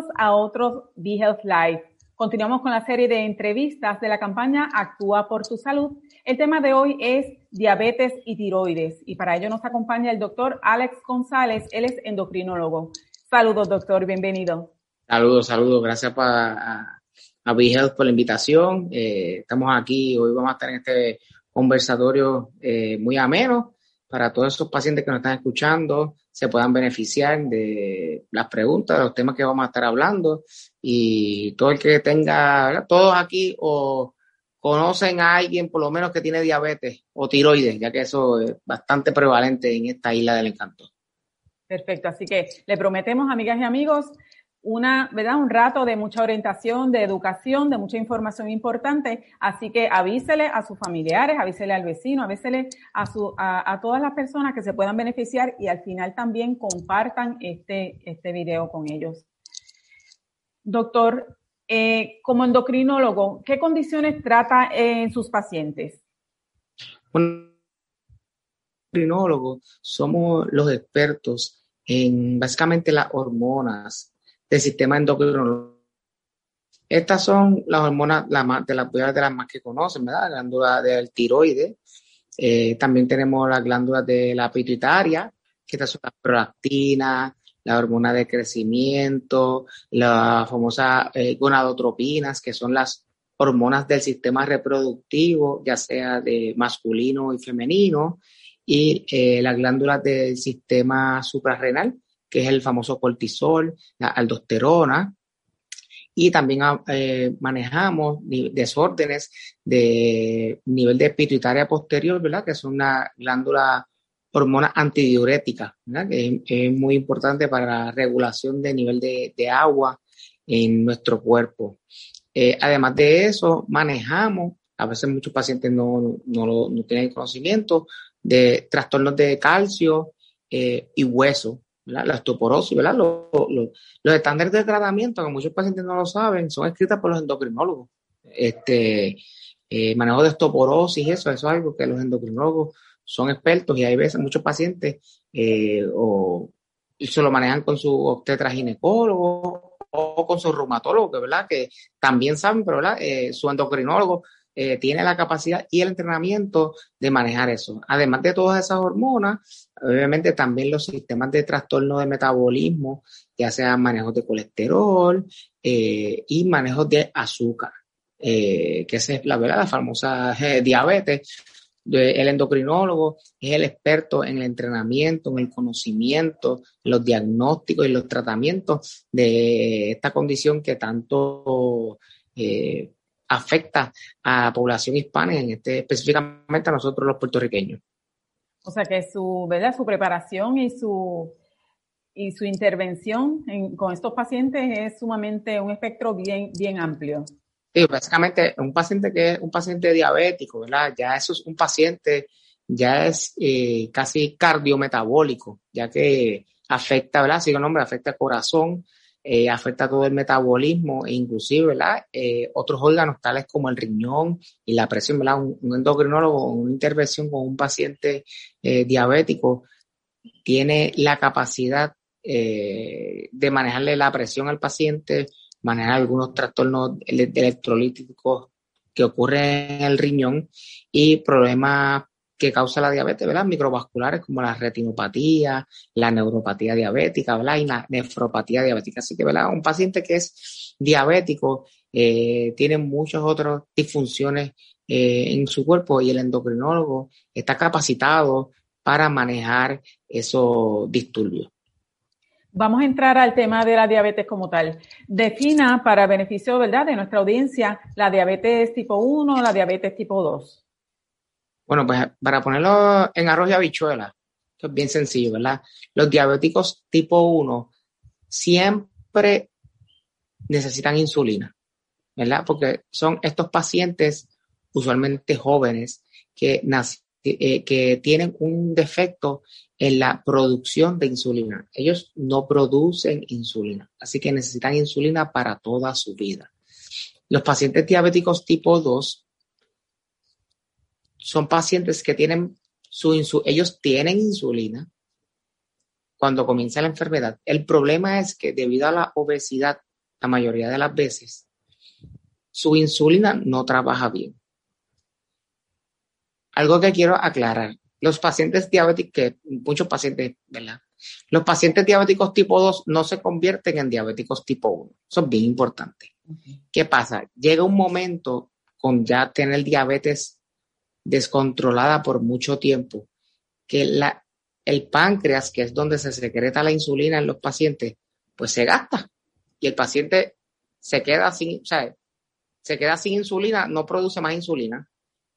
bienvenidos a otro BeHealth Live. Continuamos con la serie de entrevistas de la campaña Actúa por tu salud. El tema de hoy es diabetes y tiroides y para ello nos acompaña el doctor Alex González, él es endocrinólogo. Saludos, doctor, bienvenido. Saludos, saludos, gracias a, a BeHealth por la invitación. Eh, estamos aquí, hoy vamos a estar en este conversatorio eh, muy ameno para todos esos pacientes que nos están escuchando se puedan beneficiar de las preguntas, de los temas que vamos a estar hablando. Y todo el que tenga, todos aquí o conocen a alguien por lo menos que tiene diabetes o tiroides, ya que eso es bastante prevalente en esta isla del encanto. Perfecto, así que le prometemos, amigas y amigos, una, ¿verdad? Un rato de mucha orientación, de educación, de mucha información importante. Así que avísele a sus familiares, avísele al vecino, avísele a, su, a, todas las personas que se puedan beneficiar y al final también compartan este, este video con ellos. Doctor, eh, como endocrinólogo, ¿qué condiciones trata en sus pacientes? Como endocrinólogo, somos los expertos en básicamente las hormonas del sistema endocrino. Estas son las hormonas de las de las más que conocen, ¿verdad? La glándula del tiroides. Eh, también tenemos las glándulas de la pituitaria, que estas son las prolactinas, la hormona de crecimiento, las famosas eh, gonadotropinas, que son las hormonas del sistema reproductivo, ya sea de masculino y femenino, y eh, las glándulas del sistema suprarrenal, que es el famoso cortisol, la aldosterona, y también ah, eh, manejamos desórdenes de nivel de pituitaria posterior, ¿verdad? Que es una glándula hormona antidiurética, ¿verdad? Que es, muy importante para la regulación de nivel de, agua en nuestro cuerpo. Eh, además de eso, manejamos, a veces muchos pacientes no, no, tienen conocimiento, de trastornos de calcio eh, y hueso, la osteoporosis, ¿verdad? Los, estándares de tratamiento, que muchos pacientes no lo saben, son escritos por los endocrinólogos. Este, eh, manejo de osteoporosis, eso, eso es algo que los endocrinólogos son expertos y hay veces muchos pacientes eh, o se lo manejan con su obstetra ginecólogo o con su reumatólogo, ¿verdad? Que también saben, pero ¿verdad? Eh, su endocrinólogo eh, tiene la capacidad y el entrenamiento de manejar eso. Además de todas esas hormonas, obviamente también los sistemas de trastorno de metabolismo, ya sean manejos de colesterol eh, y manejos de azúcar, eh, que es la, ¿verdad? la famosa diabetes. El endocrinólogo es el experto en el entrenamiento, en el conocimiento, en los diagnósticos y los tratamientos de esta condición que tanto afecta a la población hispana, en este, específicamente a nosotros los puertorriqueños. O sea que su, ¿verdad? su preparación y su, y su intervención con estos pacientes es sumamente un espectro bien, bien amplio. Sí, básicamente un paciente que es un paciente diabético, ¿verdad? Ya eso es un paciente, ya es eh, casi cardiometabólico, ya que afecta, ¿verdad? Sigue el nombre, afecta el corazón, eh, afecta todo el metabolismo e inclusive, ¿verdad? Eh, otros órganos tales como el riñón y la presión, ¿verdad? Un, endocrinólogo, una intervención con un paciente eh, diabético tiene la capacidad de manejarle la presión al paciente, manejar algunos trastornos electrolíticos que ocurren en el riñón y problemas que causa la diabetes, ¿verdad? Microvasculares como la retinopatía, la neuropatía diabética, ¿verdad? Y la nefropatía diabética. Así que, ¿verdad? Un paciente que es diabético eh, tiene muchas otras disfunciones eh, en su cuerpo y el endocrinólogo está capacitado para manejar esos disturbios. Vamos a entrar al tema de la diabetes como tal. Defina para beneficio, ¿verdad?, de nuestra audiencia, la diabetes tipo 1, la diabetes tipo 2. Bueno, pues para ponerlo en arroz y habichuela, esto es bien sencillo, ¿verdad? Los diabéticos tipo 1 siempre necesitan insulina, ¿verdad? Porque son estos pacientes usualmente jóvenes que, eh, que tienen un defecto en la producción de insulina. Ellos no producen insulina, así que necesitan insulina para toda su vida. Los pacientes diabéticos tipo 2 son pacientes que tienen su ellos tienen insulina, cuando comienza la enfermedad. El problema es que debido a la obesidad, la mayoría de las veces, su insulina no trabaja bien. Algo que quiero aclarar, los pacientes diabéticos, que muchos pacientes, ¿verdad? Los pacientes diabéticos tipo 2 no se convierten en diabéticos tipo 1. Eso es bien importante. ¿Qué pasa? Llega un momento con ya tener diabetes descontrolada por mucho tiempo, que la, el páncreas, que es donde se secreta la insulina en los pacientes, pues se gasta y el paciente se queda sin, o sea, se queda sin insulina, no produce más insulina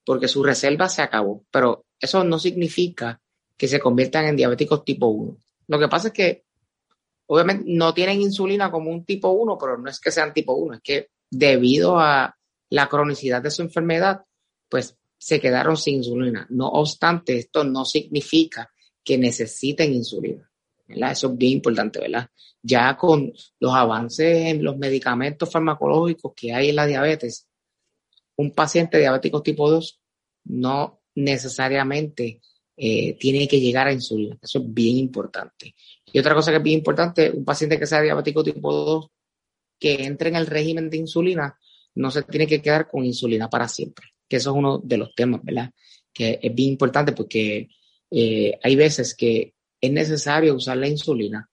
porque su reserva se acabó. Pero eso no significa que se conviertan en diabéticos tipo 1. Lo que pasa es que obviamente no tienen insulina como un tipo 1, pero no es que sean tipo 1, es que debido a la cronicidad de su enfermedad, pues se quedaron sin insulina. No obstante, esto no significa que necesiten insulina. Eso es bien importante, ¿verdad? Ya con los avances en los medicamentos farmacológicos que hay en la diabetes, un paciente diabético tipo 2 no necesariamente eh, tiene que llegar a insulina. Eso es bien importante. Y otra cosa que es bien importante, un paciente que sea diabético tipo 2 que entre en el régimen de insulina, no se tiene que quedar con insulina para siempre. Que eso es uno de los temas, ¿verdad? Que es bien importante porque eh, hay veces que es necesario usar la insulina.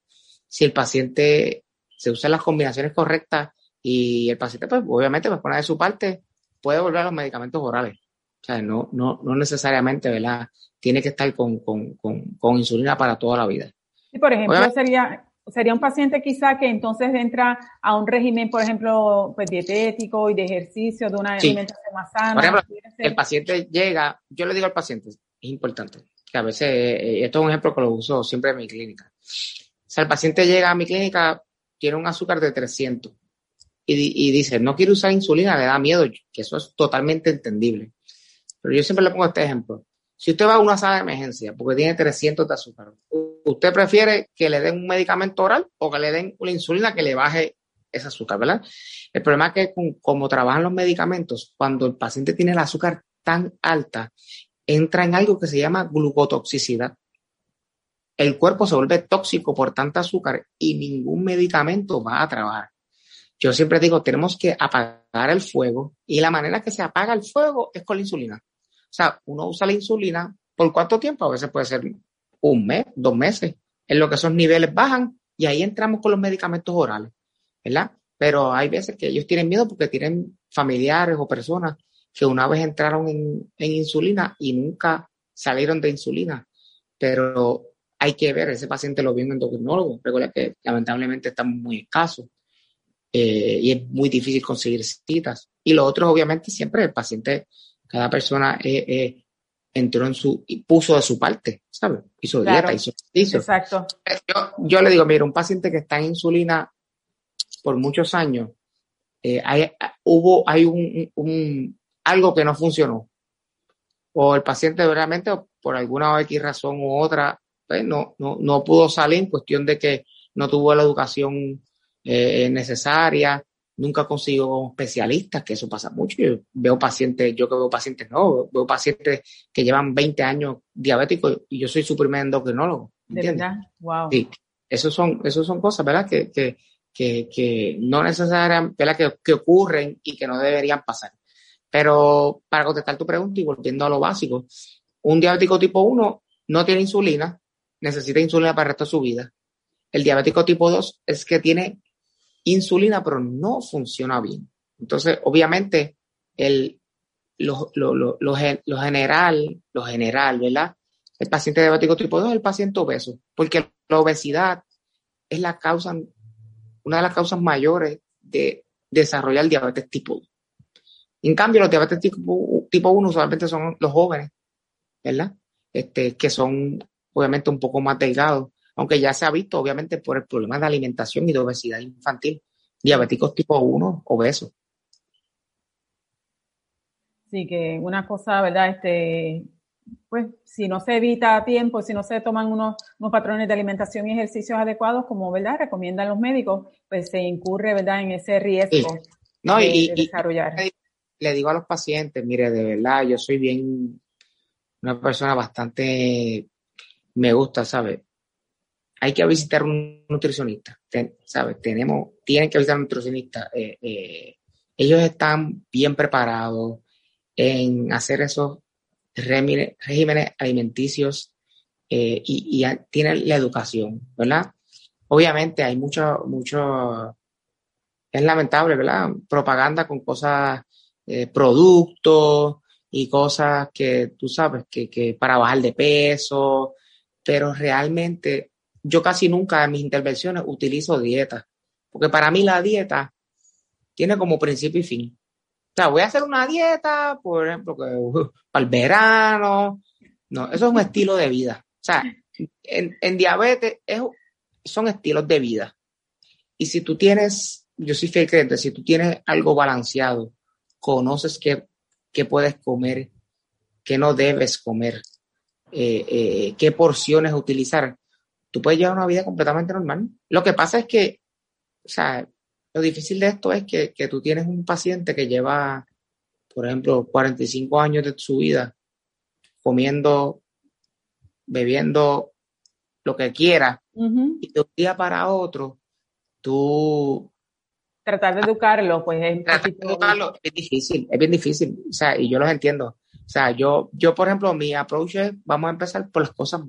Si el paciente se usa las combinaciones correctas y el paciente, pues obviamente, pues pone de su parte, puede volver a los medicamentos orales. O sea, no, no, no necesariamente, ¿verdad? Tiene que estar con, con, con, insulina para toda la vida. Y por ejemplo, sería, sería un paciente quizá que entonces entra a un régimen, por ejemplo, pues dietético y de ejercicio, de una alimentación más sana. Por ejemplo, el paciente llega, yo le digo al paciente, es importante, que a veces, eh, esto es un ejemplo que lo uso siempre en mi clínica. O sea, el paciente llega a mi clínica, tiene un azúcar de 300 y, y dice, no quiere usar insulina, le da miedo, que eso es totalmente entendible. Pero yo siempre le pongo este ejemplo. Si usted va a una sala de emergencia porque tiene 300 de azúcar, ¿usted prefiere que le den un medicamento oral o que le den una insulina que le baje ese azúcar, verdad? El problema es que como trabajan los medicamentos, cuando el paciente tiene el azúcar tan alta, entra en algo que se llama glucotoxicidad. El cuerpo se vuelve tóxico por tanta azúcar y ningún medicamento va a trabajar. Yo siempre digo, tenemos que apagar el fuego y la manera que se apaga el fuego es con la insulina. O sea, uno usa la insulina por cuánto tiempo? A veces puede ser un mes, dos meses, en lo que esos niveles bajan y ahí entramos con los medicamentos orales, ¿verdad? Pero hay veces que ellos tienen miedo porque tienen familiares o personas que una vez entraron en, insulina y nunca salieron de insulina. Pero hay que ver, ese paciente lo vio un endocrinólogo. Recuerda que lamentablemente estamos muy escasos. Eh, y es muy difícil conseguir citas. Y lo otro, obviamente, siempre el paciente, cada persona eh, eh, entró en su, y puso de su parte, ¿sabes? Hizo dieta, hizo Exacto. Yo, yo, le digo, mira, un paciente que está en insulina por muchos años, hay, hubo, hay un, un, algo que no funcionó. O el paciente realmente, por alguna X razón u otra, pues, no, no, no pudo salir en cuestión de que no tuvo la educación eh, necesaria, nunca consigo especialistas, que eso pasa mucho. Yo veo pacientes, yo que veo pacientes no, veo pacientes que llevan 20 años diabéticos y yo soy su primer endocrinólogo. ¿De verdad? Wow. Sí, esos son, esos son cosas, ¿verdad? Que, que, que, que no necesariamente, ¿verdad? Que, que ocurren y que no deberían pasar. Pero para contestar tu pregunta y volviendo a lo básico, un diabético tipo 1 no tiene insulina, necesita insulina para el resto de su vida. El diabético tipo 2 es que tiene insulina, pero no funciona bien. Entonces, obviamente, el, lo, general, lo general, ¿verdad? El paciente diabético tipo 2 es el paciente obeso, porque la obesidad es la causa, una de las causas mayores de desarrollar diabetes tipo 2. En cambio, los diabetes tipo, tipo 1 usualmente son los jóvenes, ¿verdad? Este, que son obviamente un poco más delgados aunque ya se ha visto obviamente por el problema de alimentación y de obesidad infantil, diabéticos tipo 1, obesos. Sí, que una cosa, ¿verdad? Este, pues si no se evita a tiempo, si no se toman unos, patrones de alimentación y ejercicios adecuados, como, ¿verdad? Recomiendan los médicos, pues se incurre, ¿verdad? En ese riesgo no, de, y, desarrollar. le digo a los pacientes, mire, de verdad, yo soy bien una persona bastante, me gusta, ¿sabes? Hay que visitar un nutricionista, ¿sabes? Tenemos, tienen que visitar un nutricionista. Eh, eh, ellos están bien preparados en hacer esos regímenes, alimenticios eh, y, y, tienen la educación, ¿verdad? Obviamente hay mucho, mucho, es lamentable, ¿verdad? Propaganda con cosas, productos y cosas que tú sabes que, que para bajar de peso, pero realmente yo casi nunca en mis intervenciones utilizo dieta, porque para mí la dieta tiene como principio y fin. O sea, voy a hacer una dieta, por ejemplo, que, uh, para el verano. No, eso es un estilo de vida. O sea, en, diabetes son estilos de vida. Y si tú tienes, yo soy fiel creyente, si tú tienes algo balanceado, conoces qué, qué puedes comer, qué no debes comer, eh, eh, qué porciones utilizar, tú puedes llevar una vida completamente normal. Lo que pasa es que, o sea, lo difícil de esto es que, que tú tienes un paciente que lleva, por ejemplo, 45 años de su vida comiendo, bebiendo lo que quiera, y de un día para otro, tú... Tratar de educarlo, pues es... Tratar de educarlo es difícil, es bien difícil, o sea, y yo los entiendo. O sea, yo, yo, por ejemplo, mi approach es, vamos a empezar por las cosas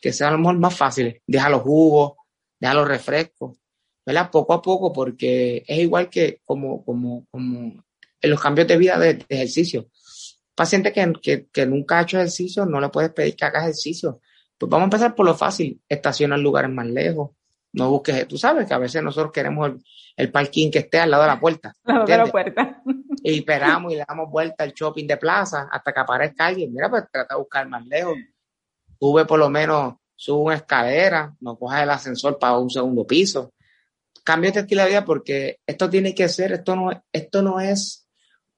que sean a lo mejor más fáciles. Deja los jugos, deja los refrescos, ¿verdad? Poco a poco, porque es igual que como, como, como en los cambios de vida de, ejercicio. Paciente que, que, que, nunca ha hecho ejercicio, no le puedes pedir que haga ejercicio. Pues vamos a empezar por lo fácil. Estaciona en lugares más lejos. No busques, tú sabes que a veces nosotros queremos el, el parking que esté al lado de la puerta. Al lado de la puerta y esperamos y le damos vuelta al shopping de plaza hasta que aparezca alguien. Mira, pues trata de buscar más lejos. Sube por lo menos, sube una escalera, no cojas el ascensor para un segundo piso. Cambia este estilo de vida porque esto tiene que ser, esto no, esto no es,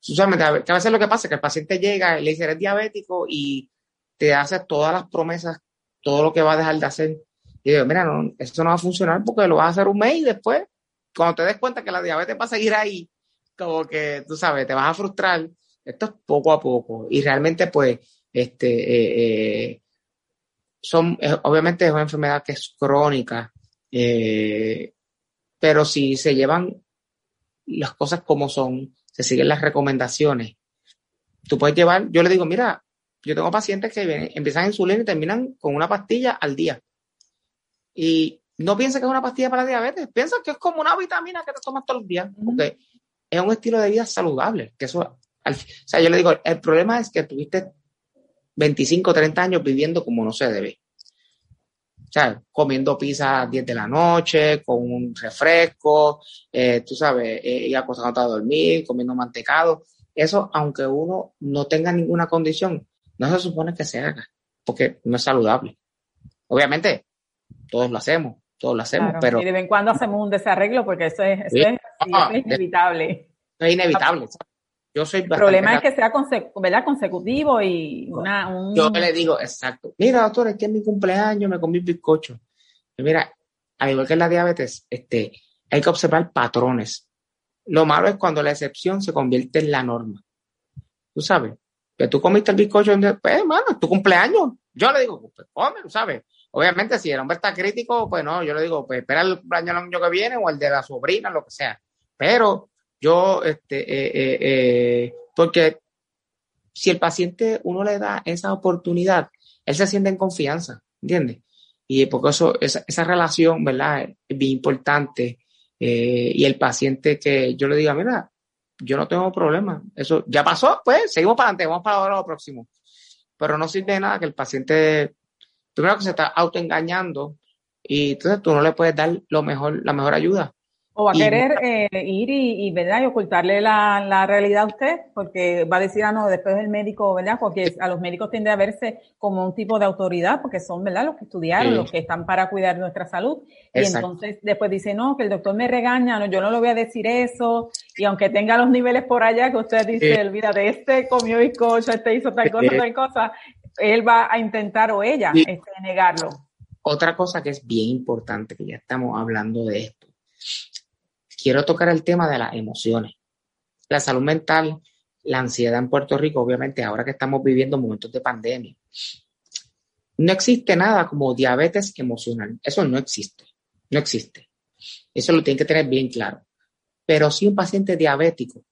usualmente, a veces lo que pasa es que el paciente llega y le dice, eres diabético y te hace todas las promesas, todo lo que va a dejar de hacer. Y digo, mira, no, esto no va a funcionar porque lo vas a hacer un mes y después, cuando te des cuenta que la diabetes va a seguir ahí, como que, tú sabes, te vas a frustrar. Esto es poco a poco. Y realmente, pues, este, eh, eh, son, obviamente es una enfermedad que es crónica, eh, pero si se llevan las cosas como son, se siguen las recomendaciones, tú puedes llevar, yo le digo, mira, yo tengo pacientes que vienen, empiezan insulina y terminan con una pastilla al día. Y no piensa que es una pastilla para diabetes, piensa que es como una vitamina que te tomas todos los días es un estilo de vida saludable. Que eso, o sea, yo le digo, el problema es que tuviste 25, 30 años viviendo como no se debe. O sea, comiendo pizza a 10 de la noche, con un refresco, eh, tú sabes, eh, y acostándote a dormir, comiendo mantecado. Eso, aunque uno no tenga ninguna condición, no se supone que se haga, porque no es saludable. Obviamente, todos lo hacemos, todos lo hacemos, pero... Y de vez en cuando hacemos un desarreglo porque eso es, eso es, ah, es inevitable. Es inevitable. Yo soy El problema es que sea ¿verdad? consecutivo y una... Un... Yo le digo, exacto. Mira, doctor, es que es mi cumpleaños, me comí bizcocho. Y mira, al igual que la diabetes, este, hay que observar patrones. Lo malo es cuando la excepción se convierte en la norma. Tú sabes, que tú comiste el bizcocho, pues, hermano, es tu cumpleaños. Yo le digo, pues, cómelo, ¿sabes? Obviamente, si el hombre está crítico, pues no, yo le digo, pues espera el año, año que viene o el de la sobrina, lo que sea. Pero yo, este, eh, eh, eh, porque si el paciente uno le da esa oportunidad, él se siente en confianza, ¿entiendes? Y porque eso, esa, esa relación, ¿verdad? Es bien importante. y el paciente que yo le diga, mira, yo no tengo problema, eso ya pasó, pues seguimos para adelante, vamos para lo próximo. Pero no sirve de nada que el paciente primero que se está autoengañando y entonces tú no le puedes dar lo mejor, la mejor ayuda. O va a querer eh, ir y, ¿verdad? y ocultarle la, la, realidad a usted, porque va a decir, ah, no, después el médico, ¿verdad? Porque a los médicos tiende a verse como un tipo de autoridad, porque son, ¿verdad? Los que estudiaron, los que están para cuidar nuestra salud. Y entonces después dice, no, que el doctor me regaña, no, yo no le voy a decir eso. Y aunque tenga los niveles por allá, que usted dice, olvídate, este comió bizcocho, este hizo tal cosa, tal cosa, él va a intentar o ella este, negarlo. Otra cosa que es bien importante, que ya estamos hablando de esto, quiero tocar el tema de las emociones. La salud mental, la ansiedad en Puerto Rico, obviamente ahora que estamos viviendo momentos de pandemia. no existe nada como diabetes emocional. Eso no existe. No existe. Eso lo tienen que tener bien claro. Pero si un paciente diabético,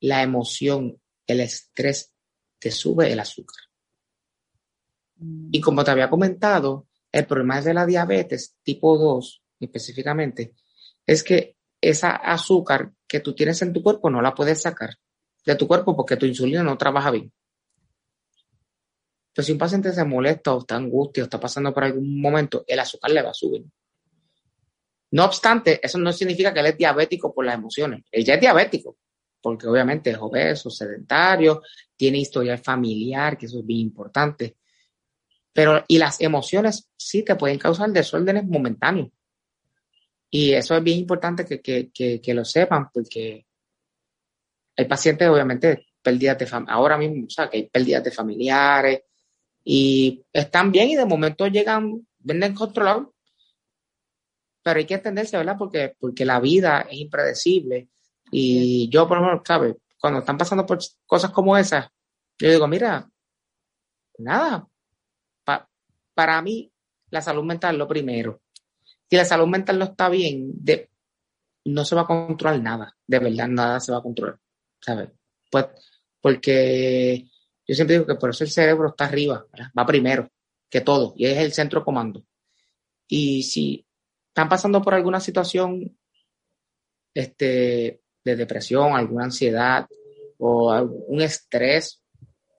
la emoción, el estrés, te sube el azúcar. Y como te había comentado, el problema de la diabetes tipo 2 específicamente es que esa azúcar que tú tienes en tu cuerpo no la puedes sacar de tu cuerpo porque tu insulina no trabaja bien. Entonces, si un paciente se molesta o está angustia o está pasando por algún momento, el azúcar le va a subir. No obstante, eso no significa que él es diabético por las emociones. Él ya es diabético, porque obviamente es obeso, sedentario, tiene historial familiar, que eso es bien importante. Pero, y las emociones sí te pueden causar desórdenes momentáneos. Y eso es bien importante que, lo sepan, porque hay pacientes, obviamente, pérdidas de ahora mismo, o sea, que hay pérdidas de familiares y están bien y de momento llegan, venden controlados. Pero hay que entenderse, ¿verdad? Porque, porque la vida es impredecible. Y yo, por ejemplo, ¿sabes? Cuando están pasando por cosas como esas, yo digo, mira, nada, para mí la salud mental es lo primero. Si la salud mental no está bien, de, no se va a controlar nada, de verdad nada se va a controlar, ¿sabes? Pues porque yo siempre digo que por eso el cerebro está arriba, va primero que todo y es el centro de comando. Y si están pasando por alguna situación este, de depresión, alguna ansiedad o un estrés,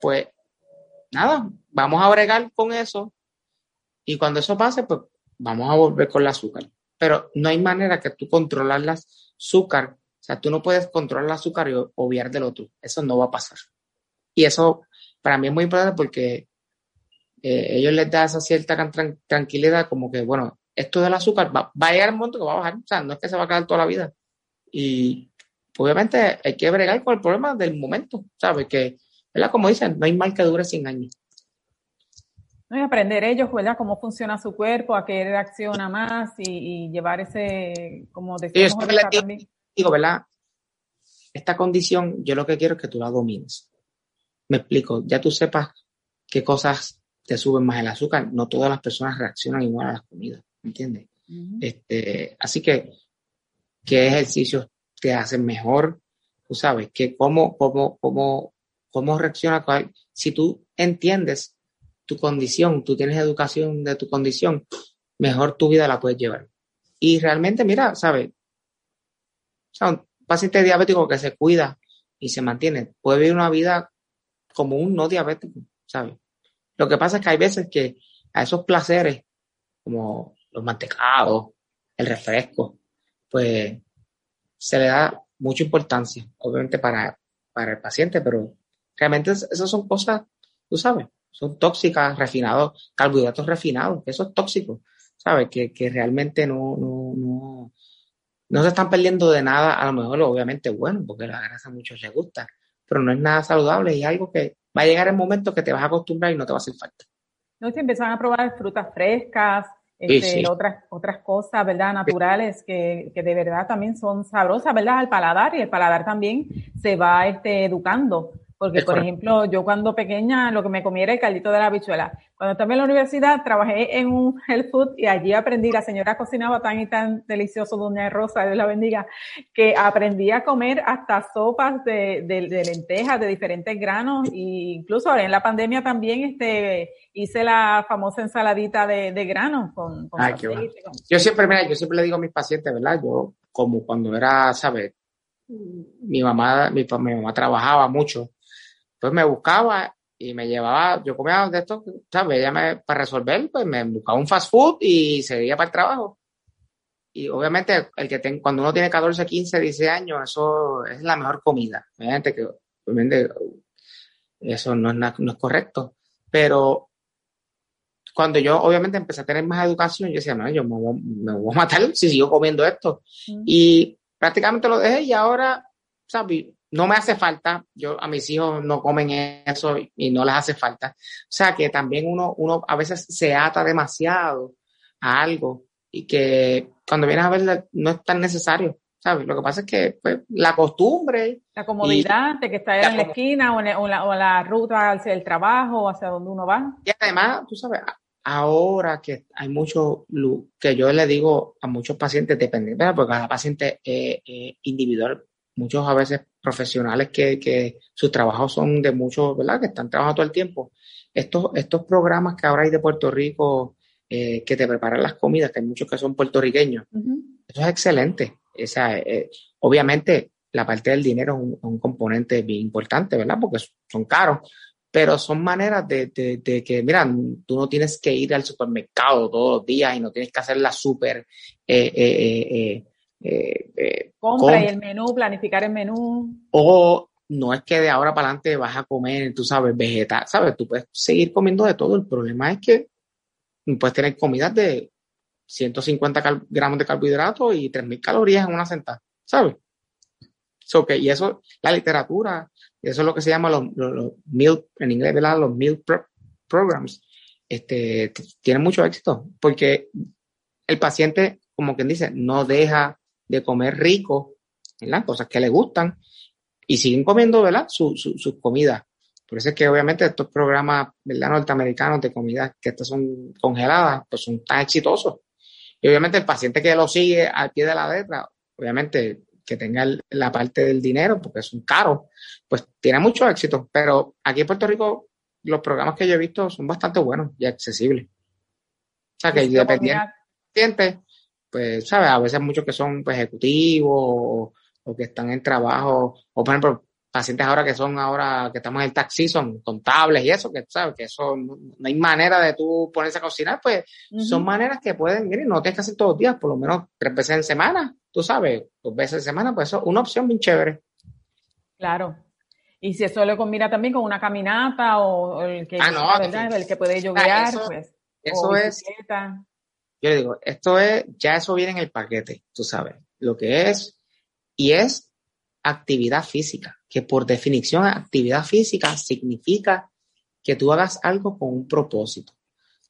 pues nada, vamos a bregar con eso y cuando eso pase, pues vamos a volver con el azúcar. Pero no hay manera que tú controlar el azúcar. O sea, tú no puedes controlar el azúcar y obviar del otro. Eso no va a pasar. Y eso para mí es muy importante porque eh, ellos les da esa cierta tranquilidad como que, bueno, esto del azúcar va, a llegar un momento que va a bajar. O sea, no es que se va a quedar toda la vida. Y obviamente hay que bregar con el problema del momento, ¿sabes? Que, ¿verdad? Como dicen, no hay mal que dure 100 años. ¿No? Y aprender ellos, ¿verdad? Cómo funciona su cuerpo, a qué reacciona más y, llevar ese, como decíamos también. Digo, ¿verdad? Esta condición, yo lo que quiero es que tú la domines. Me explico, ya tú sepas qué cosas te suben más el azúcar. No todas las personas reaccionan igual a las comidas, ¿entiendes? este, así que, ¿qué ejercicios te hacen mejor? Tú sabes, que cómo, cómo, cómo, cómo reacciona. Si tú entiendes tu condición, tú tienes educación de tu condición, mejor tu vida la puedes llevar. Y realmente, mira, ¿sabes? Un paciente diabético que se cuida y se mantiene, puede vivir una vida como un no diabético, ¿sabes? Lo que pasa es que hay veces que a esos placeres, como los mantecados, el refresco, pues se le da mucha importancia, obviamente para, para el paciente, pero realmente esas son cosas, tú sabes, son tóxicas, refinados, carbohidratos refinados, eso es tóxico, ¿sabes? Que, realmente no, no, no, no se están perdiendo de nada, a lo mejor obviamente bueno, porque la grasa a muchos les gusta, pero no es nada saludable y algo que va a llegar el momento que te vas a acostumbrar y no te va a hacer falta. No, si empiezan a probar frutas frescas, este, Otras, otras cosas, ¿verdad? Naturales que, que, de verdad también son sabrosas, ¿verdad? Al paladar y el paladar también se va este, educando. Porque, por ejemplo, yo cuando pequeña lo que me comía era el caldito de la habichuela. Cuando estaba en la universidad trabajé en un health food y allí aprendí, la señora cocinaba tan y tan delicioso, doña Rosa, Dios la bendiga, que aprendí a comer hasta sopas de, de, lentejas, de diferentes granos e incluso en la pandemia también este, hice la famosa ensaladita de, de granos con, con, Yo siempre, mira, yo siempre le digo a mis pacientes, ¿verdad? Yo, como cuando era, ¿sabes? Mi mamá, mi, mi mamá trabajaba mucho pues me buscaba y me llevaba, yo comía de esto, ¿sabes? Ella me, para resolver, pues me buscaba un fast food y seguía para el trabajo. Y obviamente, el que ten, cuando uno tiene 14, 15, 16 años, eso es la mejor comida. Obviamente que obviamente, eso no es, no es correcto. Pero cuando yo obviamente empecé a tener más educación, yo decía, no, yo me voy, me voy a matar si sigo comiendo esto. Y prácticamente lo dejé y ahora, ¿sabes? No me hace falta, yo a mis hijos no comen eso y no les hace falta. O sea que también uno, uno a veces se ata demasiado a algo y que cuando vienes a verla no es tan necesario. ¿sabes? Lo que pasa es que pues, la costumbre. La comodidad de que está en la esquina o en, la, o la ruta hacia el trabajo o hacia donde uno va. Y además, tú sabes, ahora que hay mucho, que yo le digo a muchos pacientes, dependiendo, porque cada paciente es individual, muchos a veces profesionales que, que sus trabajos son de muchos, ¿verdad? Que están trabajando todo el tiempo. Estos, estos programas que ahora hay de Puerto Rico, eh, que te preparan las comidas, que hay muchos que son puertorriqueños, eso es excelente. O sea, eh, obviamente la parte del dinero es un, componente bien importante, ¿verdad? Porque son caros, pero son maneras de, de, que, mira, tú no tienes que ir al supermercado todos los días y no tienes que hacer la super eh, eh, eh, eh, compra y el menú, planificar el menú. O no es que de ahora para adelante vas a comer, tú sabes, vegetal, sabes, tú puedes seguir comiendo de todo. El problema es que puedes tener comidas de 150 gramos de carbohidratos y 3.000 calorías en una sentada, ¿sabes? y eso, la literatura, eso es lo que se llama los, los, meal, en inglés, ¿verdad? Los meal programs, este, tienen mucho éxito porque el paciente, como quien dice, no deja de comer rico las cosas que le gustan y siguen comiendo, ¿verdad? Sus su, comidas. Por eso es que obviamente estos programas, ¿verdad? Norteamericanos de comidas que estas son congeladas, pues son tan exitosos. Y obviamente el paciente que lo sigue al pie de la letra, obviamente que tenga la parte del dinero, porque es un caro, pues tiene mucho éxito. Pero aquí en Puerto Rico, los programas que yo he visto son bastante buenos y accesibles. O sea que independiente, pues, ¿sabes? A veces muchos que son pues, ejecutivos o, que están en trabajo, o por ejemplo, pacientes ahora que son ahora, que estamos en el taxi, son contables y eso, que sabes, que eso no, hay manera de tú ponerse a cocinar, pues son maneras que pueden, ir no tienes que hacer todos los días, por lo menos tres veces en semana, tú sabes, dos veces en semana, pues eso es una opción bien chévere. Claro. Y si eso lo combina también con una caminata o, el que, ah, el que puede llover, pues. Eso es yo le digo, esto es, ya eso viene en el paquete, tú sabes, lo que es, y es actividad física, que por definición actividad física significa que tú hagas algo con un propósito.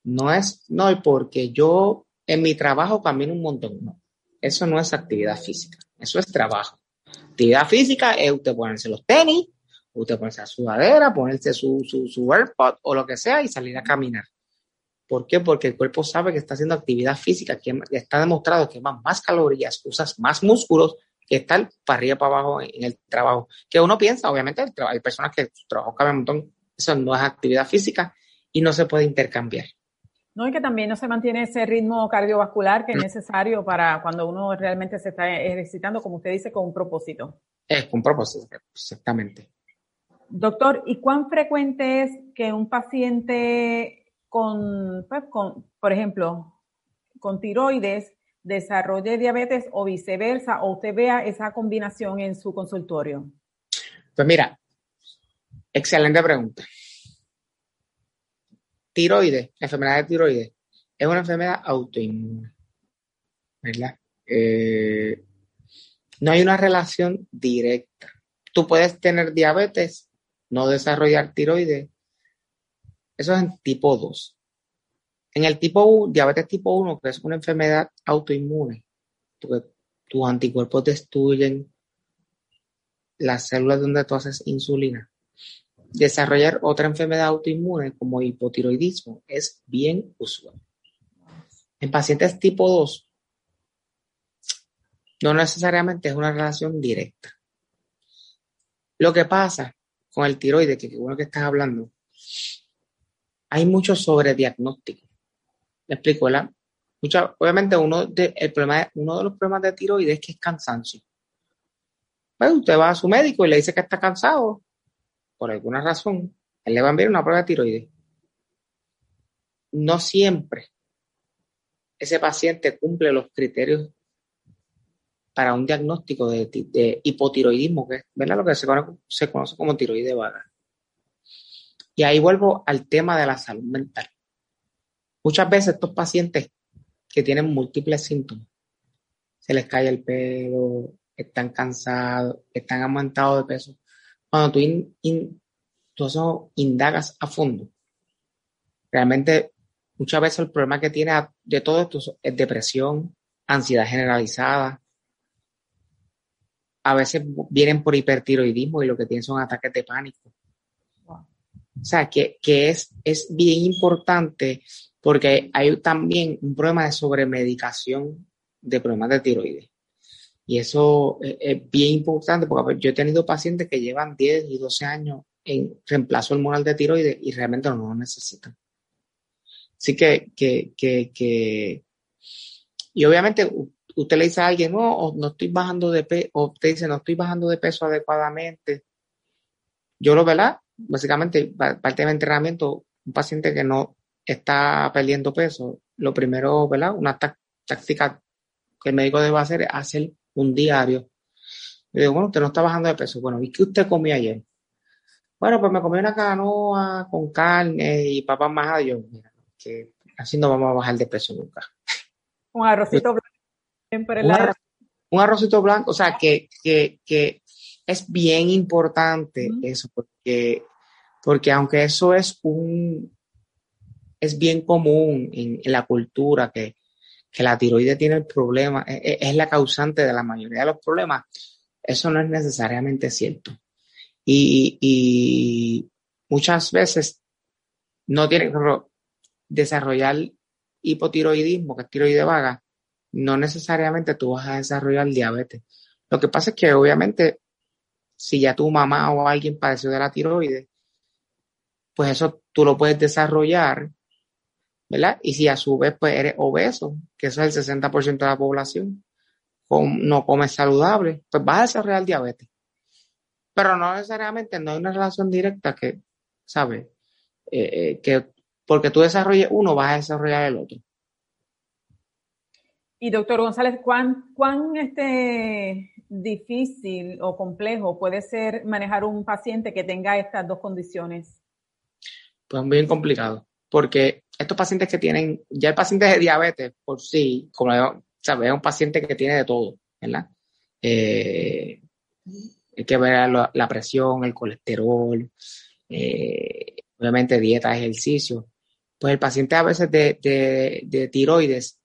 No es, no, porque yo en mi trabajo camino un montón, no. Eso no es actividad física, eso es trabajo. Actividad física es usted ponerse los tenis, usted ponerse la sudadera, ponerse su, su, su AirPod o lo que sea y salir a caminar. ¿Por qué? Porque el cuerpo sabe que está haciendo actividad física, que está demostrado que más calorías, usas más músculos que estar para arriba para abajo en, el trabajo. Que uno piensa, obviamente, hay personas que su trabajo cambia un montón, eso no es actividad física y no se puede intercambiar. No, y que también no se mantiene ese ritmo cardiovascular que es necesario para cuando uno realmente se está ejercitando, como usted dice, con un propósito. Es con propósito, exactamente. Doctor, ¿y cuán frecuente es que un paciente con, pues, con, por ejemplo, con tiroides, desarrolle diabetes o viceversa, o usted vea esa combinación en su consultorio? Pues mira, excelente pregunta. Tiroides, enfermedad de tiroides, es una enfermedad autoinmune, ¿verdad? Eh, no hay una relación directa. Tú puedes tener diabetes, no desarrollar tiroides, eso es en tipo 2. En el tipo 1, diabetes tipo 1, que es una enfermedad autoinmune, porque tus anticuerpos destruyen las células donde tú haces insulina. Desarrollar otra enfermedad autoinmune como hipotiroidismo es bien usual. En pacientes tipo 2, no necesariamente es una relación directa. Lo que pasa con el tiroide, que bueno que estás hablando, hay mucho sobrediagnóstico. ¿Me explico? ¿verdad? obviamente uno de, el problema, uno de los problemas de tiroides es que es cansancio. Pues usted va a su médico y le dice que está cansado, por alguna razón, él le va a enviar una prueba de tiroides. No siempre ese paciente cumple los criterios para un diagnóstico de, hipotiroidismo, que es ¿verdad? lo que se conoce, como tiroide vaga. Y ahí vuelvo al tema de la salud mental. Muchas veces estos pacientes que tienen múltiples síntomas, se les cae el pelo, están cansados, están aumentados de peso. Cuando tú, indagas a fondo, realmente muchas veces el problema que tiene de todo esto es depresión, ansiedad generalizada, a veces vienen por hipertiroidismo y lo que tienen son ataques de pánico. O sea, que, es, es bien importante porque hay también un problema de sobremedicación de problemas de tiroides. Y eso es, bien importante porque yo he tenido pacientes que llevan 10 y 12 años en reemplazo hormonal de tiroides y realmente no lo necesitan. Así que, que, que, que y obviamente usted le dice a alguien, no, no estoy bajando de peso, o usted dice, no estoy bajando de peso adecuadamente. Yo lo, ¿verdad? Básicamente, parte de mi entrenamiento, un paciente que no está perdiendo peso, lo primero, ¿verdad? Una táctica que el médico debe hacer es hacer un diario. Le digo, bueno, usted no está bajando de peso. Bueno, ¿y qué usted comió ayer? Bueno, pues me comí una canoa con carne y papas majadas. Yo, mira, que así no vamos a bajar de peso nunca. Un arrocito blanco un, arrocito blanco, o sea, que, es bien importante eso, porque, porque aunque eso es un, es bien común en, la cultura que, la tiroides tiene el problema, es, e, es, la causante de la mayoría de los problemas, eso no es necesariamente cierto. Y, y muchas veces no tienen que desarrollar hipotiroidismo, que es tiroide vaga, no necesariamente tú vas a desarrollar diabetes. Lo que pasa es que obviamente si ya tu mamá o alguien padeció de la tiroides, pues eso tú lo puedes desarrollar, ¿verdad? Y si a su vez pues eres obeso, que eso es el 60% de la población, no comes saludable, pues vas a desarrollar diabetes. Pero no necesariamente, no hay una relación directa que, ¿sabes? Eh, eh, que porque tú desarrolles uno, vas a desarrollar el otro. Y doctor González, ¿cuán, cuán este, difícil o complejo puede ser manejar un paciente que tenga estas dos condiciones? Pues bien complicado, porque estos pacientes que tienen, ya el paciente de diabetes por sí, como sabes, es un paciente que tiene de todo, ¿verdad? Eh, hay que ver la, presión, el colesterol, eh, obviamente dieta, ejercicio. Pues el paciente a veces de, de tiroides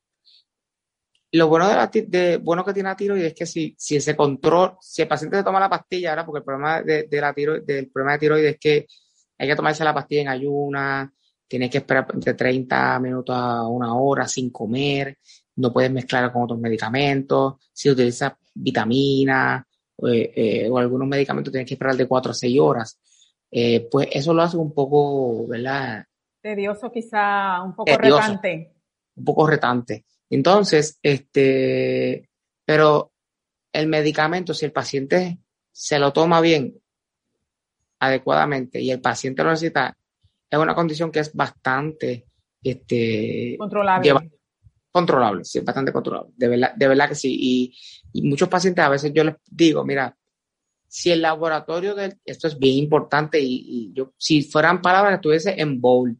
lo bueno de, la, de bueno que tiene la tiroides es que si, si ese control, si el paciente se toma la pastilla, ahora porque el problema de, la tiroides, del problema de tiroides es que hay que tomarse la pastilla en ayuna, tienes que esperar entre 30 minutos a una hora sin comer, no puedes mezclar con otros medicamentos, si utilizas vitaminas eh, eh, o algunos medicamentos tienes que esperar de 4 a 6 horas. Eh, pues eso lo hace un poco, ¿verdad? Tedioso, quizá un poco retante. Un poco retante. Entonces, este, pero el medicamento, si el paciente se lo toma bien, adecuadamente, y el paciente lo necesita, es una condición que es bastante este, controlable. controlable, sí, bastante controlable. De verdad, de verdad que sí. Y, muchos pacientes a veces yo les digo, mira, si el laboratorio de esto es bien importante y, yo, si fueran palabras, estuviese en bowl.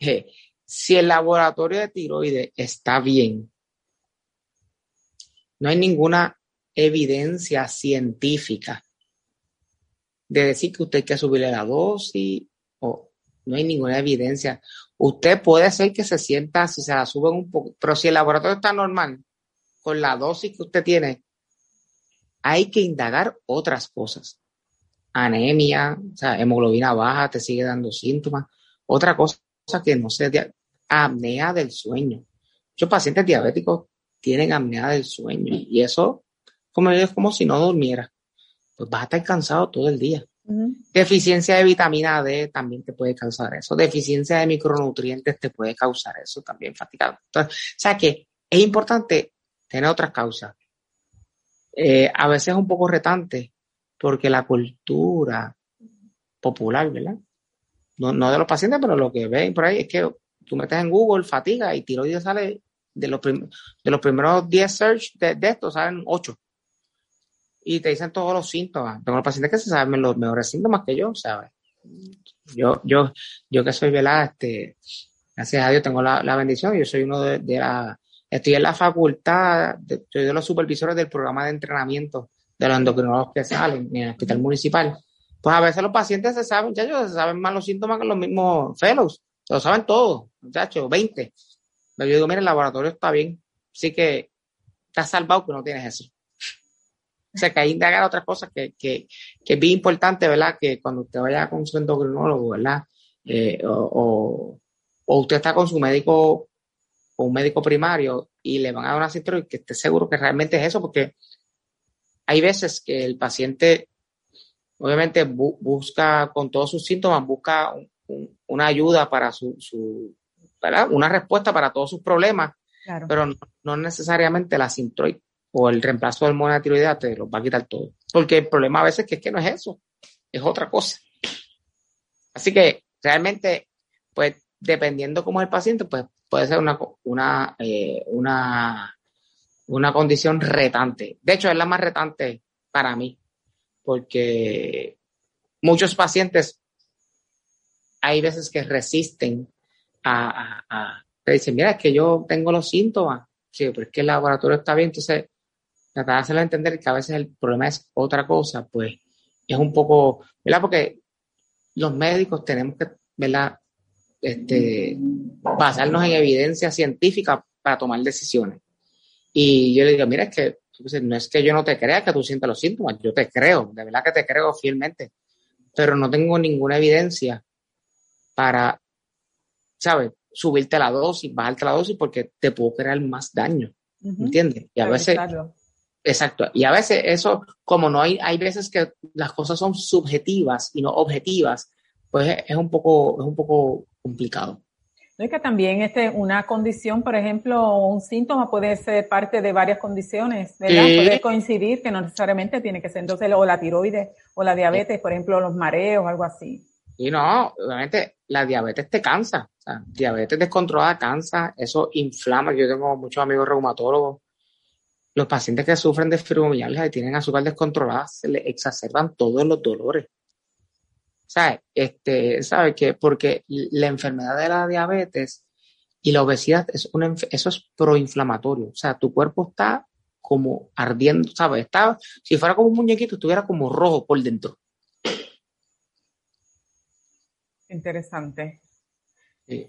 Si el laboratorio de tiroides está bien, no hay ninguna evidencia científica de decir que usted hay que subirle la dosis o no hay ninguna evidencia. Usted puede ser que se sienta si se la suben un poco, pero si el laboratorio está normal, con la dosis que usted tiene, hay que indagar otras cosas. Anemia, o sea, hemoglobina baja, te sigue dando síntomas. Otra cosa que no se apnea del sueño. Muchos pacientes diabéticos tienen apnea del sueño y eso como es como si no durmiera. Pues vas a estar cansado todo el día. Deficiencia de vitamina D también te puede causar eso. Deficiencia de micronutrientes te puede causar eso también, fatigado. o sea que es importante tener otras causas. Eh, a veces es un poco retante porque la cultura popular, ¿verdad? No, no de los pacientes, pero lo que ven por ahí es que tú metes en Google fatiga y tiroides sale de los, de los primeros 10 search de, de estos, salen 8. Y te dicen todos los síntomas. Tengo los pacientes que se saben los mejores síntomas que yo, ¿sabes? Yo, yo, yo que soy velada, este, gracias a Dios tengo la, la bendición, yo soy uno de, de, la, estoy en la facultad, de, soy de los supervisores del programa de entrenamiento de los endocrinólogos que salen en el hospital municipal. Pues a veces los pacientes se saben, ya ellos se saben más los síntomas que los mismos fellows, lo saben todos muchachos, 20. Pero yo digo, mira, el laboratorio está bien, así que estás salvado que no tienes eso. O sea, que ahí indagar otras cosas que, que, que es bien importante, ¿verdad? Que cuando usted vaya con su endocrinólogo, ¿verdad? Eh, o, o, usted está con su médico o un médico primario y le van a dar una cintura y que esté seguro que realmente es eso, porque hay veces que el paciente obviamente busca con todos sus síntomas, busca una ayuda para su ¿verdad? una respuesta para todos sus problemas, pero no, necesariamente la Sintroid o el reemplazo de hormona tiroidea te lo va a quitar todo. Porque el problema a veces es que, no es eso, es otra cosa. Así que realmente, pues dependiendo cómo es el paciente, pues puede ser una, una, eh, una, una condición retante. De hecho, es la más retante para mí, porque muchos pacientes hay veces que resisten a, a, a dicen, mira, es que yo tengo los síntomas, sí, pero es que el laboratorio está bien, entonces tratar de hacerlo entender que a veces el problema es otra cosa, pues es un poco, ¿verdad? Porque los médicos tenemos que, ¿verdad? Este, basarnos en evidencia científica para tomar decisiones. Y yo le digo, mira, es que no es que yo no te crea que tú sientas los síntomas, yo te creo, de verdad que te creo fielmente, pero no tengo ninguna evidencia para, ¿sabes? Subirte la dosis, bajarte la dosis porque te puedo crear más daño, ¿entiendes? Y a veces, exacto, y a veces eso, como no hay, hay veces que las cosas son subjetivas y no objetivas, pues es un poco, es un poco complicado. No es que también este, una condición, por ejemplo, un síntoma puede ser parte de varias condiciones, ¿verdad? Puede coincidir que no necesariamente tiene que ser entonces o la tiroides o la diabetes, por ejemplo, los mareos, algo así. Y no, obviamente la diabetes te cansa, o sea, diabetes descontrolada cansa, eso inflama. Yo tengo muchos amigos reumatólogos. Los pacientes que sufren de fibromialgia y tienen azúcar descontrolada se les exacerban todos los dolores. ¿sabes? Este, ¿sabe que Porque la enfermedad de la diabetes y la obesidad es una, eso es proinflamatorio. O sea, tu cuerpo está como ardiendo, ¿sabes? Está, si fuera como un muñequito, estuviera como rojo por dentro. Interesante. Sí.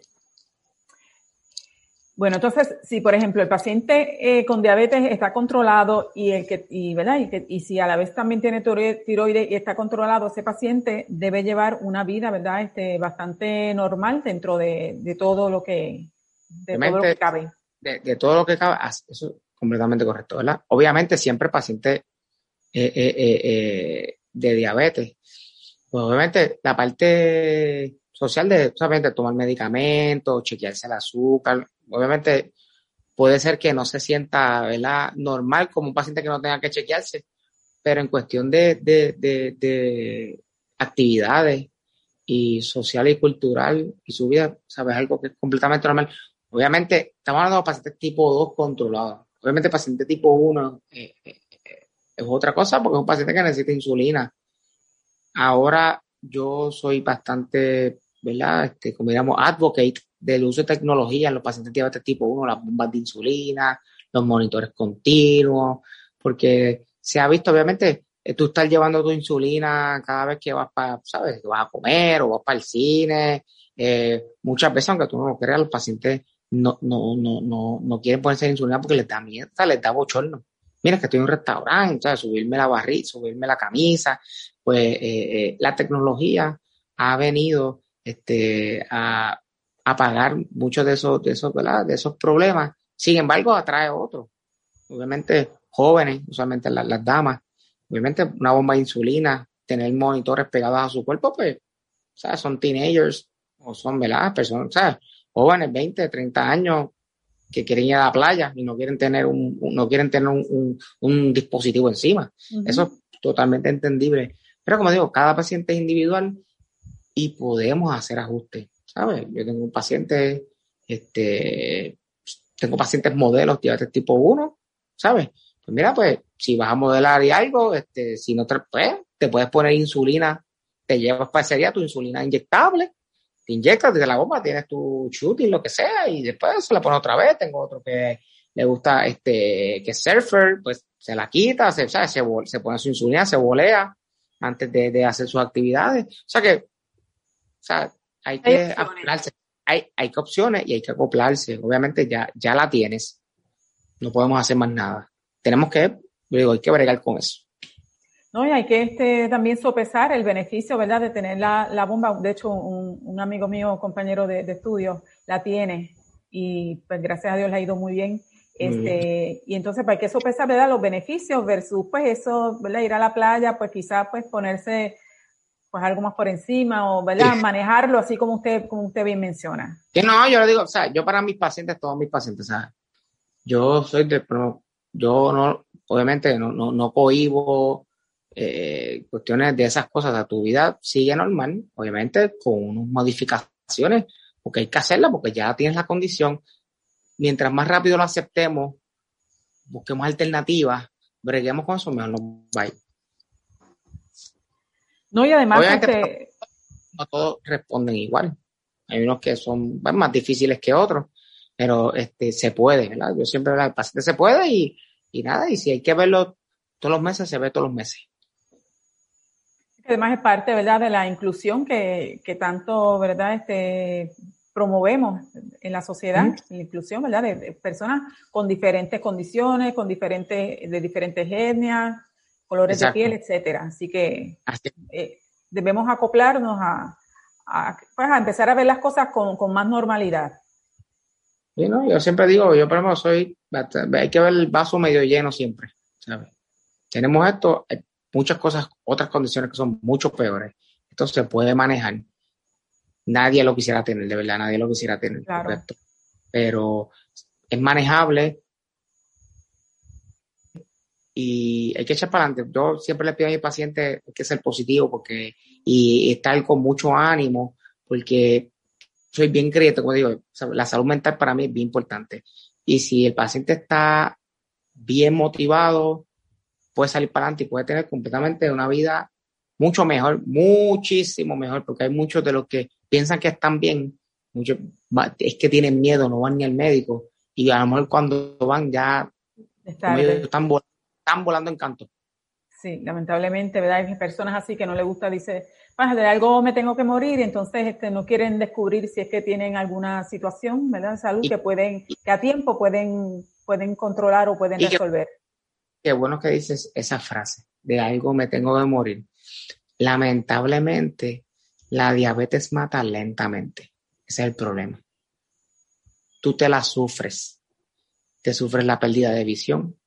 Bueno, entonces, si por ejemplo el paciente eh, con diabetes está controlado y el que, y, ¿verdad? Y, que, y si a la vez también tiene tiroides y está controlado, ese paciente debe llevar una vida, ¿verdad? Este, bastante normal dentro de, todo lo que, de todo lo que cabe. De, todo lo que cabe, eso es completamente correcto, ¿verdad? Obviamente siempre paciente eh, eh, de diabetes, pues obviamente la parte social de, solamente tomar medicamentos, chequearse el azúcar, obviamente puede ser que no se sienta ¿verdad? normal como un paciente que no tenga que chequearse, pero en cuestión de, de, de, actividades y social y cultural y su vida, sabes, algo que es completamente normal. Obviamente, estamos hablando de pacientes tipo 2 controlados. Obviamente, paciente tipo 1 eh, eh, eh, es otra cosa porque es un paciente que necesita insulina. Ahora yo soy bastante, ¿verdad? Este, como digamos, advocate del uso de tecnología en los pacientes diabetes tipo 1, las bombas de insulina, los monitores continuos, porque se ha visto, obviamente, eh, tú estás llevando tu insulina cada vez que vas para, ¿sabes? vas a comer o vas para el cine. Eh, muchas veces, aunque tú no lo creas, los pacientes no, no, no, no, no quieren ponerse insulina porque les da miedo, les da bochorno. Mira que estoy en un restaurante, ¿sabes? subirme la barriga, subirme la camisa. Pues eh, la tecnología ha venido este, a apagar muchos de esos, de esos, ¿verdad? De esos problemas. Sin embargo, atrae otros. Obviamente, jóvenes, usualmente las, damas. Obviamente, una bomba de insulina, tener monitores pegados a su cuerpo, pues, ¿sabes? Son teenagers o son, ¿verdad? Personas, ¿sabes? Jóvenes, 20, 30 años, que quieren ir a la playa y no quieren tener un, no quieren tener un, dispositivo encima. Eso es totalmente entendible. Pero como digo, cada paciente es individual y podemos hacer ajustes. ¿sabes? Yo tengo un paciente, este, tengo pacientes modelos diabetes tipo 1, ¿sabes? Pues mira, pues si vas a modelar y algo, este, si no te, pues, te puedes poner insulina, te llevas para ese día tu insulina inyectable, te inyectas desde la bomba, tienes tu shooting, lo que sea, y después se la pone otra vez. Tengo otro que le gusta, este, que surfer, pues se la quita, se, ¿sabes? Se, se pone su insulina, se volea antes de, de hacer sus actividades. O sea que, o sea, hay que acoplarse. Hay, hay que opciones y hay que acoplarse. Obviamente ya, ya la tienes. No podemos hacer más nada. Tenemos que, digo, hay que bregar con eso. No, y hay que este, también sopesar el beneficio, ¿verdad?, de tener la, la bomba. De hecho, un, un, amigo mío, compañero de, de, estudio, la tiene y pues gracias a Dios le ha ido muy bien. Este, y entonces pues, hay que sopesar, ¿verdad?, los beneficios versus, pues, eso, ¿verdad?, ir a la playa, pues quizás, pues, ponerse, pues, algo más por encima o, ¿verdad?, manejarlo así como usted, como usted bien menciona. Que no, yo le digo, o sea, yo para mis pacientes, todos mis pacientes, o sea, yo soy de, yo no, obviamente no, no, no cohibo eh, cuestiones de esas cosas, a tu vida sigue normal, obviamente con unas modificaciones, porque hay que hacerla, porque ya tienes la condición. Mientras más rápido lo aceptemos, busquemos alternativas, breguemos con eso, mejor nos va No, y además no todos responden igual. Hay unos que son más difíciles que otros, pero este se puede, ¿verdad? Yo siempre, ¿verdad? el paciente se puede y, y nada, y si hay que verlo todos los meses, se ve todos los meses. Además es parte, ¿verdad?, de la inclusión que, que tanto, ¿verdad?, este, promovemos en la sociedad, la inclusión, ¿verdad?, de, personas con diferentes condiciones, con diferentes, de diferentes etnias, colores de piel, etcétera. Así que eh, debemos acoplarnos a, a, pues, a empezar a ver las cosas con, con más normalidad. Sí, ¿no? Yo siempre digo, yo por ejemplo soy, hay que ver el vaso medio lleno siempre, ¿sabes? Tenemos esto, muchas cosas, otras condiciones que son mucho peores. Esto se puede manejar. Nadie lo quisiera tener, de verdad, nadie lo quisiera tener. Pero es manejable y hay que echar para adelante. Yo siempre le pido a mi paciente que ser positivo porque y estar con mucho ánimo porque soy bien creyente, como digo, la salud mental para mí es bien importante. Y si el paciente está bien motivado, puede salir para adelante y puede tener completamente una vida mucho mejor, muchísimo mejor, porque hay muchos de los que piensan que están bien, muchos es que tienen miedo, no van ni al médico, y a lo mejor cuando van ya están, están, volando en canto. Sí, lamentablemente, ¿verdad? Hay personas así que no les gusta, dice, de algo me tengo que morir, y entonces este, no quieren descubrir si es que tienen alguna situación, ¿verdad? De salud que pueden, que a tiempo pueden, pueden controlar o pueden resolver. Qué bueno que dices esa frase, de algo me tengo que morir. Lamentablemente, la diabetes mata lentamente. Ese es el problema. Tú te la sufres. Te sufres la pérdida de visión,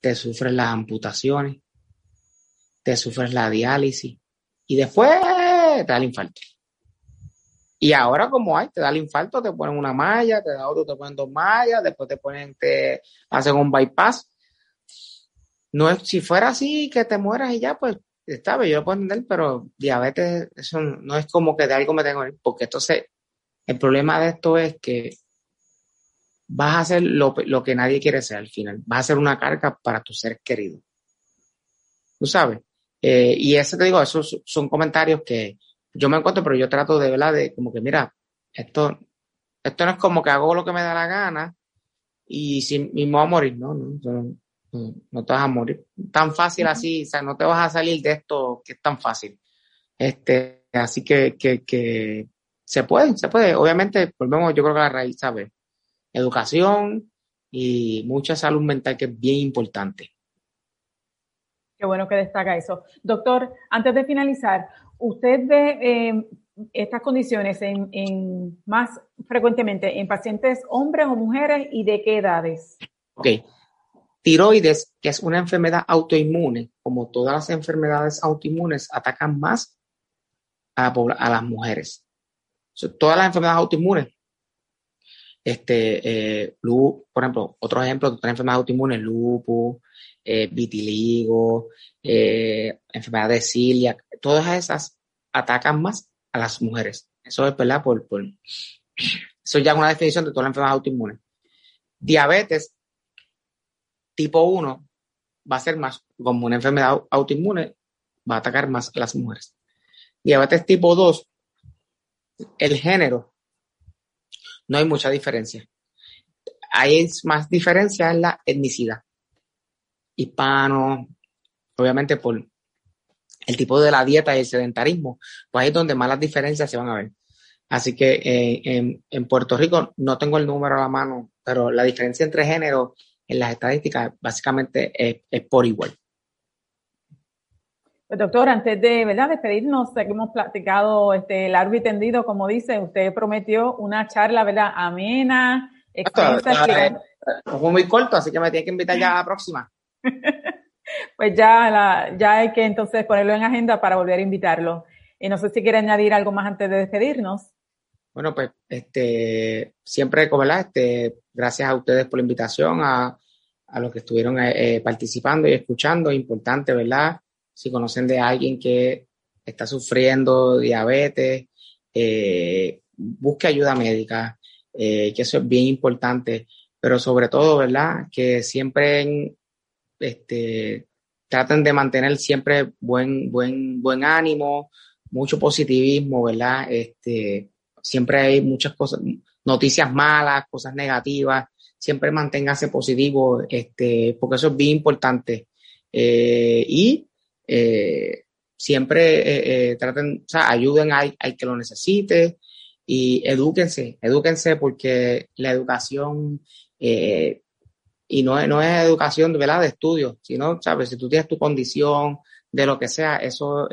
te sufres las amputaciones, te sufres la diálisis y después te da el infarto. Y ahora como hay, te da el infarto, te ponen una malla, te da otro, te ponen dos mallas, después te ponen, te hacen un bypass no es, si fuera así, que te mueras y ya, pues, está yo lo puedo entender, pero diabetes, eso no es como que de algo me tengo que porque entonces el problema de esto es que vas a hacer lo, que nadie quiere ser al final, vas a hacer una carga para tus seres queridos. ¿Tú sabes? Eh, y eso te digo, esos son comentarios que yo me encuentro, pero yo trato de, ¿verdad? De como que, mira, esto, esto no es como que hago lo que me da la gana y, si, y me a morir, ¿no? no no te vas a morir. Tan fácil así, o sea, no te vas a salir de esto que es tan fácil. Este, así que, que, que se puede, se puede. Obviamente, volvemos, yo creo que la raíz, ¿sabes? Educación y mucha salud mental que es bien importante. Qué bueno que destaca eso. Doctor, antes de finalizar, ¿usted ve eh, estas condiciones en, en, más frecuentemente en pacientes hombres o mujeres y de qué edades? Ok, Tiroides, que es una enfermedad autoinmune, como todas las enfermedades autoinmunes, atacan más a, las mujeres. todas las enfermedades autoinmunes, este, eh, por ejemplo, otro ejemplo de otras enfermedades autoinmunes, lupus, eh, vitiligo, eh, enfermedad de cilia, todas esas atacan más a las mujeres. Eso es verdad por, por eso ya es una definición de todas las enfermedades autoinmunes. Diabetes tipo 1 va a ser más, como una enfermedad autoinmune, va a atacar más a las mujeres. Diabetes tipo 2, el género, no hay mucha diferencia. Hay más diferencia en la etnicidad. Hispano, obviamente por el tipo de la dieta y el sedentarismo, pues ahí es donde más las diferencias se van a ver. Así que eh, en, en, Puerto Rico no tengo el número a la mano, pero la diferencia entre género en las estadísticas básicamente es, por igual. Pues doctor, antes de ¿verdad? despedirnos, que hemos platicado este, largo y tendido, como dice, usted prometió una charla ¿verdad? amena, extensa. Fue muy corto, así que me tiene que invitar ya a la próxima. pues ya, la, ya hay que entonces ponerlo en agenda para volver a invitarlo. Y no sé si quiere añadir algo más antes de despedirnos. Bueno, pues este, siempre, ¿verdad? Este, gracias a ustedes por la invitación, a, a los que estuvieron eh, eh, participando y escuchando. Importante, ¿verdad? Si conocen de alguien que está sufriendo diabetes, eh, busque ayuda médica, que eso es bien importante. Pero sobre todo, ¿verdad? Que siempre este, traten de mantener siempre buen, buen, buen ánimo, mucho positivismo, ¿verdad? Este, siempre hay muchas cosas, noticias malas, cosas negativas, siempre manténgase positivo, este, porque eso es bien importante. Eh, y eh, siempre eh, traten, o sea, ayuden al, que lo necesite y edúquense, edúquense porque la educación, y no no es educación ¿verdad? de estudio, sino, sabes, si tú tienes tu condición, de lo que sea, eso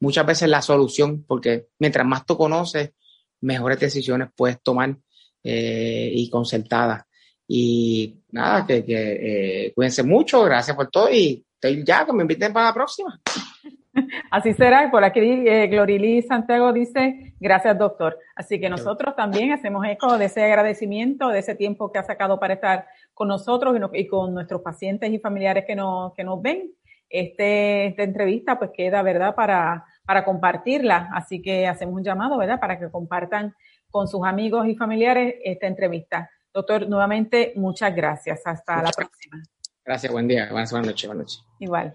muchas veces la solución, porque mientras más tú conoces, mejores decisiones puedes tomar eh, y concertadas. Y nada, que, que eh, cuídense mucho, gracias por todo y ya que me inviten para la próxima. Así será. Por aquí eh, Glorili Santiago dice, gracias doctor. Así que nosotros también hacemos eco de ese agradecimiento, de ese tiempo que ha sacado para estar con nosotros y, y con nuestros pacientes y familiares que nos, que nos ven. Este, esta entrevista pues queda, ¿verdad?, para, para compartirla. Así que hacemos un llamado, ¿verdad?, para que compartan con sus amigos y familiares esta entrevista. Doctor, nuevamente, muchas gracias. Hasta la próxima. Gracias, buen día. Buenas, noches, buenas noches. Igual.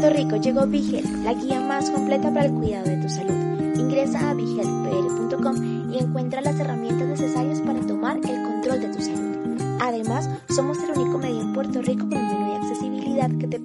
Puerto Rico llegó Vigel, la guía más completa para el cuidado de tu salud. Ingresa a vigelpr.com y encuentra las herramientas necesarias para tomar el control de tu salud. Además, somos el único medio en Puerto Rico con un menú de accesibilidad que te